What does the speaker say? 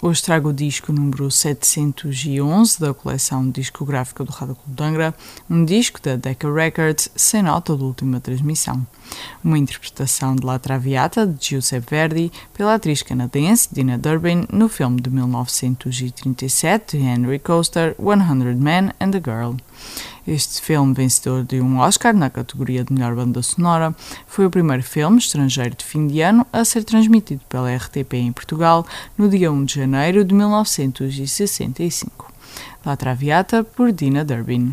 Hoje trago o disco número 711 da coleção discográfica do Rádio Clube de Angra, um disco da Decca Records sem nota de última transmissão. Uma interpretação de La Traviata de Giuseppe Verdi pela atriz canadense Dina Durbin no filme de 1937 de Henry Coaster, 100 Men and a Girl. Este filme, vencedor de um Oscar na categoria de melhor banda sonora, foi o primeiro filme estrangeiro de fim de ano a ser transmitido pela RTP em Portugal no dia 1 de janeiro de 1965. La Traviata por Dina Durbin.